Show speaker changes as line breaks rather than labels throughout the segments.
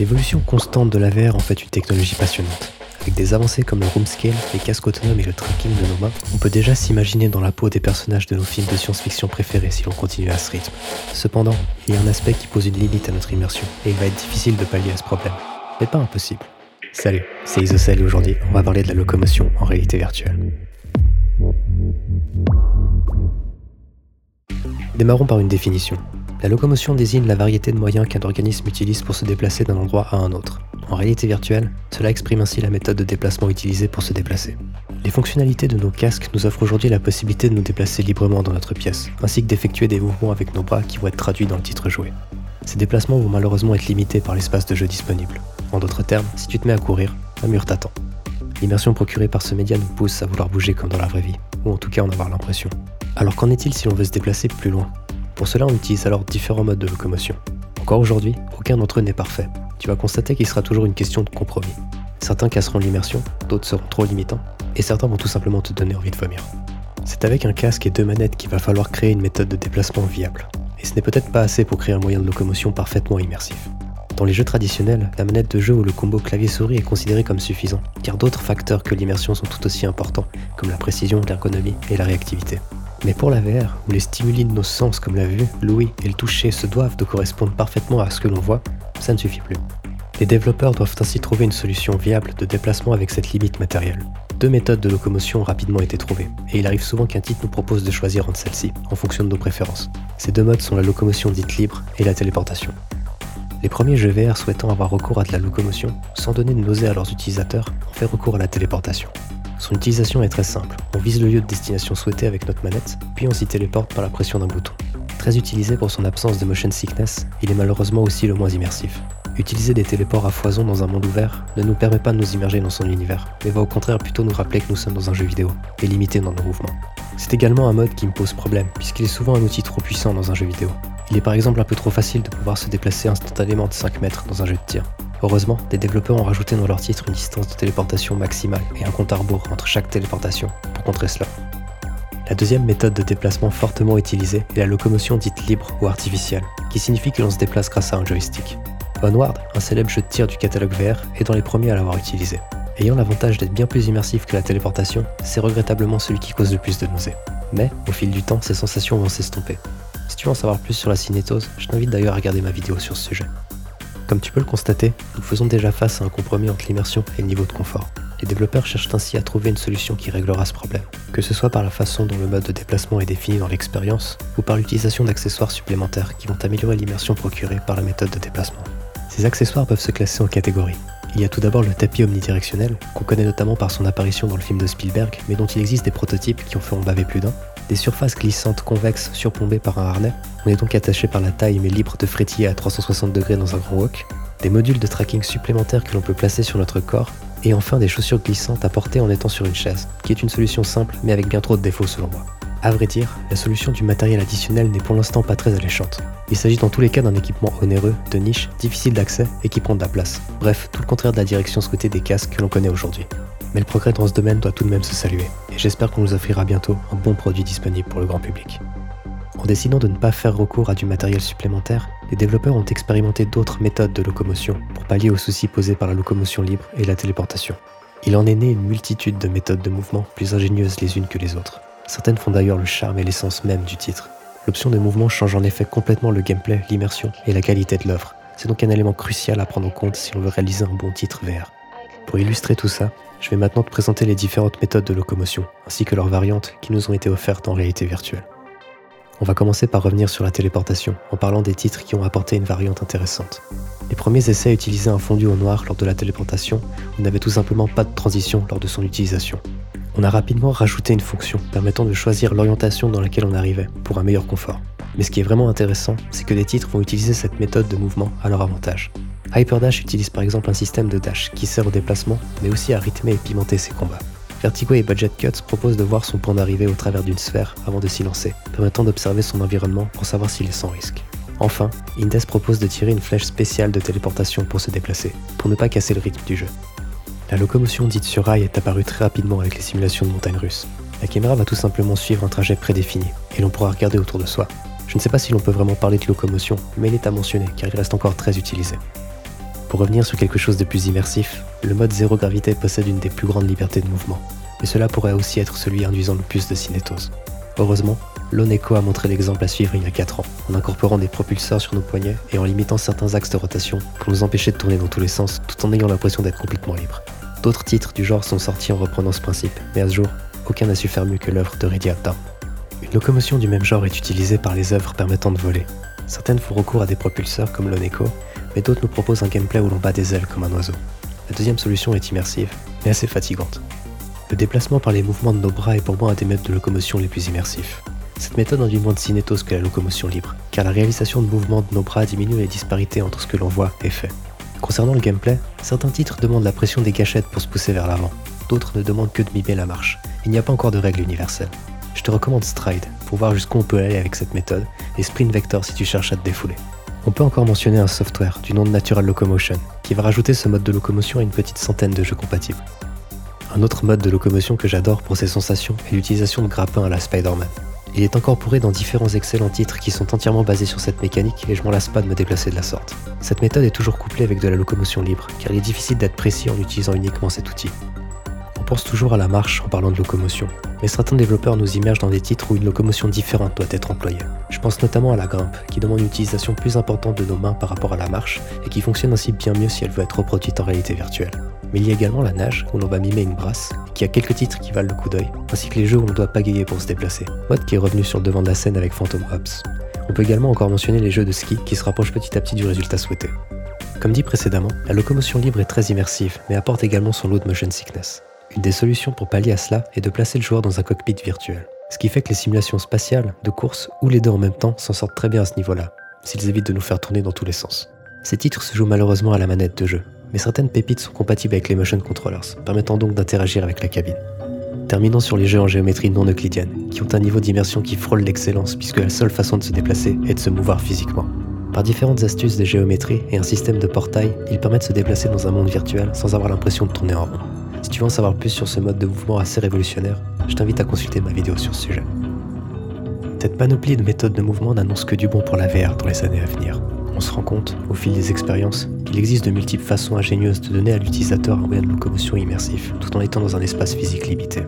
L'évolution constante de la VR en fait une technologie passionnante. Avec des avancées comme le room scale, les casques autonomes et le tracking de nos mains, on peut déjà s'imaginer dans la peau des personnages de nos films de science-fiction préférés si l'on continue à ce rythme. Cependant, il y a un aspect qui pose une limite à notre immersion, et il va être difficile de pallier à ce problème. Mais pas impossible. Salut, c'est Isocel et aujourd'hui, on va parler de la locomotion en réalité virtuelle. Démarrons par une définition. La locomotion désigne la variété de moyens qu'un organisme utilise pour se déplacer d'un endroit à un autre. En réalité virtuelle, cela exprime ainsi la méthode de déplacement utilisée pour se déplacer. Les fonctionnalités de nos casques nous offrent aujourd'hui la possibilité de nous déplacer librement dans notre pièce, ainsi que d'effectuer des mouvements avec nos bras qui vont être traduits dans le titre joué. Ces déplacements vont malheureusement être limités par l'espace de jeu disponible. En d'autres termes, si tu te mets à courir, un mur t'attend. L'immersion procurée par ce média nous pousse à vouloir bouger comme dans la vraie vie, ou en tout cas en avoir l'impression. Alors qu'en est-il si l'on veut se déplacer plus loin? Pour cela, on utilise alors différents modes de locomotion. Encore aujourd'hui, aucun d'entre eux n'est parfait. Tu vas constater qu'il sera toujours une question de compromis. Certains casseront l'immersion, d'autres seront trop limitants, et certains vont tout simplement te donner envie de vomir. C'est avec un casque et deux manettes qu'il va falloir créer une méthode de déplacement viable. Et ce n'est peut-être pas assez pour créer un moyen de locomotion parfaitement immersif. Dans les jeux traditionnels, la manette de jeu ou le combo clavier-souris est considéré comme suffisant, car d'autres facteurs que l'immersion sont tout aussi importants, comme la précision, l'ergonomie et la réactivité. Mais pour la VR, où les stimuli de nos sens comme la vue, l'ouïe et le toucher se doivent de correspondre parfaitement à ce que l'on voit, ça ne suffit plus. Les développeurs doivent ainsi trouver une solution viable de déplacement avec cette limite matérielle. Deux méthodes de locomotion ont rapidement été trouvées, et il arrive souvent qu'un titre nous propose de choisir entre celles-ci, en fonction de nos préférences. Ces deux modes sont la locomotion dite libre et la téléportation. Les premiers jeux VR souhaitant avoir recours à de la locomotion, sans donner de nausée à leurs utilisateurs, ont fait recours à la téléportation. Son utilisation est très simple. On vise le lieu de destination souhaité avec notre manette, puis on s'y téléporte par la pression d'un bouton. Très utilisé pour son absence de motion sickness, il est malheureusement aussi le moins immersif. Utiliser des téléports à foison dans un monde ouvert ne nous permet pas de nous immerger dans son univers, mais va au contraire plutôt nous rappeler que nous sommes dans un jeu vidéo, et limité dans nos mouvements. C'est également un mode qui me pose problème, puisqu'il est souvent un outil trop puissant dans un jeu vidéo. Il est par exemple un peu trop facile de pouvoir se déplacer instantanément de 5 mètres dans un jeu de tir. Heureusement, des développeurs ont rajouté dans leur titre une distance de téléportation maximale et un compte à rebours entre chaque téléportation pour contrer cela. La deuxième méthode de déplacement fortement utilisée est la locomotion dite libre ou artificielle, qui signifie que l'on se déplace grâce à un joystick. Onward, un célèbre jeu de tir du catalogue VR, est dans les premiers à l'avoir utilisé. Ayant l'avantage d'être bien plus immersif que la téléportation, c'est regrettablement celui qui cause le plus de nausées. Mais, au fil du temps, ces sensations vont s'estomper. Si tu veux en savoir plus sur la cinétose, je t'invite d'ailleurs à regarder ma vidéo sur ce sujet. Comme tu peux le constater, nous faisons déjà face à un compromis entre l'immersion et le niveau de confort. Les développeurs cherchent ainsi à trouver une solution qui réglera ce problème, que ce soit par la façon dont le mode de déplacement est défini dans l'expérience, ou par l'utilisation d'accessoires supplémentaires qui vont améliorer l'immersion procurée par la méthode de déplacement. Ces accessoires peuvent se classer en catégories. Il y a tout d'abord le tapis omnidirectionnel, qu'on connaît notamment par son apparition dans le film de Spielberg, mais dont il existe des prototypes qui ont fait en baver plus d'un, des surfaces glissantes convexes surplombées par un harnais, on est donc attaché par la taille mais libre de frétiller à 360 degrés dans un grand wok, des modules de tracking supplémentaires que l'on peut placer sur notre corps, et enfin des chaussures glissantes à porter en étant sur une chaise, qui est une solution simple mais avec bien trop de défauts selon moi. À vrai dire, la solution du matériel additionnel n'est pour l'instant pas très alléchante. Il s'agit dans tous les cas d'un équipement onéreux, de niche, difficile d'accès et qui prend de la place. Bref, tout le contraire de la direction souhaitée des casques que l'on connaît aujourd'hui mais le progrès dans ce domaine doit tout de même se saluer, et j'espère qu'on nous offrira bientôt un bon produit disponible pour le grand public. En décidant de ne pas faire recours à du matériel supplémentaire, les développeurs ont expérimenté d'autres méthodes de locomotion pour pallier aux soucis posés par la locomotion libre et la téléportation. Il en est né une multitude de méthodes de mouvement plus ingénieuses les unes que les autres. Certaines font d'ailleurs le charme et l'essence même du titre. L'option de mouvement change en effet complètement le gameplay, l'immersion et la qualité de l'œuvre. C'est donc un élément crucial à prendre en compte si on veut réaliser un bon titre VR. Pour illustrer tout ça, je vais maintenant te présenter les différentes méthodes de locomotion, ainsi que leurs variantes qui nous ont été offertes en réalité virtuelle. On va commencer par revenir sur la téléportation, en parlant des titres qui ont apporté une variante intéressante. Les premiers essais utilisaient un fondu au noir lors de la téléportation, on n'avait tout simplement pas de transition lors de son utilisation. On a rapidement rajouté une fonction permettant de choisir l'orientation dans laquelle on arrivait, pour un meilleur confort. Mais ce qui est vraiment intéressant, c'est que des titres vont utiliser cette méthode de mouvement à leur avantage. Hyperdash utilise par exemple un système de dash qui sert au déplacement, mais aussi à rythmer et pimenter ses combats. Vertigo et Budget Cuts proposent de voir son point d'arrivée au travers d'une sphère avant de s'y lancer, permettant d'observer son environnement pour savoir s'il est sans risque. Enfin, Indes propose de tirer une flèche spéciale de téléportation pour se déplacer, pour ne pas casser le rythme du jeu. La locomotion dite sur rail est apparue très rapidement avec les simulations de montagnes russes. La caméra va tout simplement suivre un trajet prédéfini, et l'on pourra regarder autour de soi. Je ne sais pas si l'on peut vraiment parler de locomotion, mais il est à mentionner car il reste encore très utilisé. Pour revenir sur quelque chose de plus immersif, le mode zéro gravité possède une des plus grandes libertés de mouvement, mais cela pourrait aussi être celui induisant le plus de cinétose. Heureusement, l'Oneco a montré l'exemple à suivre il y a 4 ans, en incorporant des propulseurs sur nos poignets et en limitant certains axes de rotation pour nous empêcher de tourner dans tous les sens tout en ayant l'impression d'être complètement libre. D'autres titres du genre sont sortis en reprenant ce principe, mais à ce jour, aucun n'a su faire mieux que l'œuvre de Radiata. Une locomotion du même genre est utilisée par les œuvres permettant de voler. Certaines font recours à des propulseurs comme l'Oneco, mais d'autres nous proposent un gameplay où l'on bat des ailes comme un oiseau. La deuxième solution est immersive, mais assez fatigante. Le déplacement par les mouvements de nos bras est pour moi un des méthodes de locomotion les plus immersifs. Cette méthode induit moins de cinétose que la locomotion libre, car la réalisation de mouvements de nos bras diminue les disparités entre ce que l'on voit et fait. Concernant le gameplay, certains titres demandent la pression des gâchettes pour se pousser vers l'avant, d'autres ne demandent que de mimer la marche. Il n'y a pas encore de règle universelle. Je te recommande Stride pour voir jusqu'où on peut aller avec cette méthode, et Sprint Vector si tu cherches à te défouler. On peut encore mentionner un software du nom de Natural Locomotion, qui va rajouter ce mode de locomotion à une petite centaine de jeux compatibles. Un autre mode de locomotion que j'adore pour ses sensations est l'utilisation de grappins à la Spider-Man. Il est incorporé dans différents excellents titres qui sont entièrement basés sur cette mécanique et je m'en lasse pas de me déplacer de la sorte. Cette méthode est toujours couplée avec de la locomotion libre, car il est difficile d'être précis en utilisant uniquement cet outil. On pense toujours à la marche en parlant de locomotion, mais certains développeurs nous immergent dans des titres où une locomotion différente doit être employée. Je pense notamment à la grimpe, qui demande une utilisation plus importante de nos mains par rapport à la marche, et qui fonctionne ainsi bien mieux si elle veut être reproduite en réalité virtuelle. Mais il y a également la nage, où l'on va mimer une brasse, qui a quelques titres qui valent le coup d'œil, ainsi que les jeux où on doit pagayer pour se déplacer, mode qui est revenu sur le devant de la scène avec Phantom Hops. On peut également encore mentionner les jeux de ski qui se rapprochent petit à petit du résultat souhaité. Comme dit précédemment, la locomotion libre est très immersive, mais apporte également son lot de motion sickness. Une des solutions pour pallier à cela est de placer le joueur dans un cockpit virtuel. Ce qui fait que les simulations spatiales, de course ou les deux en même temps s'en sortent très bien à ce niveau-là, s'ils évitent de nous faire tourner dans tous les sens. Ces titres se jouent malheureusement à la manette de jeu, mais certaines pépites sont compatibles avec les motion controllers, permettant donc d'interagir avec la cabine. Terminons sur les jeux en géométrie non euclidienne, qui ont un niveau d'immersion qui frôle l'excellence puisque la seule façon de se déplacer est de se mouvoir physiquement. Par différentes astuces de géométrie et un système de portail, ils permettent de se déplacer dans un monde virtuel sans avoir l'impression de tourner en rond. Si tu veux en savoir plus sur ce mode de mouvement assez révolutionnaire, je t'invite à consulter ma vidéo sur ce sujet. Cette panoplie de méthodes de mouvement n'annonce que du bon pour la VR dans les années à venir. On se rend compte, au fil des expériences, qu'il existe de multiples façons ingénieuses de donner à l'utilisateur un moyen de locomotion immersif, tout en étant dans un espace physique limité.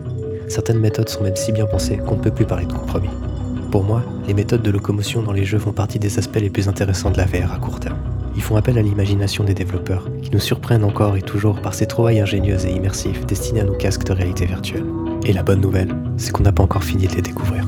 Certaines méthodes sont même si bien pensées qu'on ne peut plus parler de compromis. Pour moi, les méthodes de locomotion dans les jeux font partie des aspects les plus intéressants de la VR à court terme. Ils font appel à l'imagination des développeurs, qui nous surprennent encore et toujours par ces trouvailles ingénieuses et immersives destinées à nos casques de réalité virtuelle. Et la bonne nouvelle, c'est qu'on n'a pas encore fini de les découvrir.